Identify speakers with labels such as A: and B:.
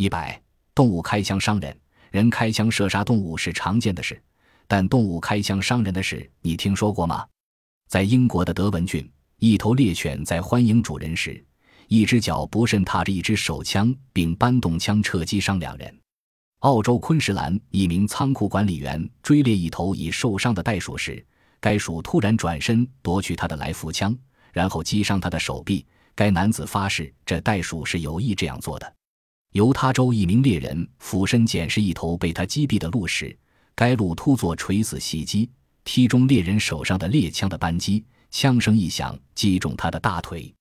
A: 一百，动物开枪伤人，人开枪射杀动物是常见的事，但动物开枪伤人的事，你听说过吗？在英国的德文郡，一头猎犬在欢迎主人时，一只脚不慎踏着一支手枪，并搬动枪车击伤两人。澳洲昆士兰一名仓库管理员追猎一头已受伤的袋鼠时，该鼠突然转身夺取他的来福枪，然后击伤他的手臂。该男子发誓，这袋鼠是有意这样做的。犹他州一名猎人俯身捡拾一头被他击毙的鹿时，该鹿突作垂死袭击，踢中猎人手上的猎枪的扳机，枪声一响，击中他的大腿。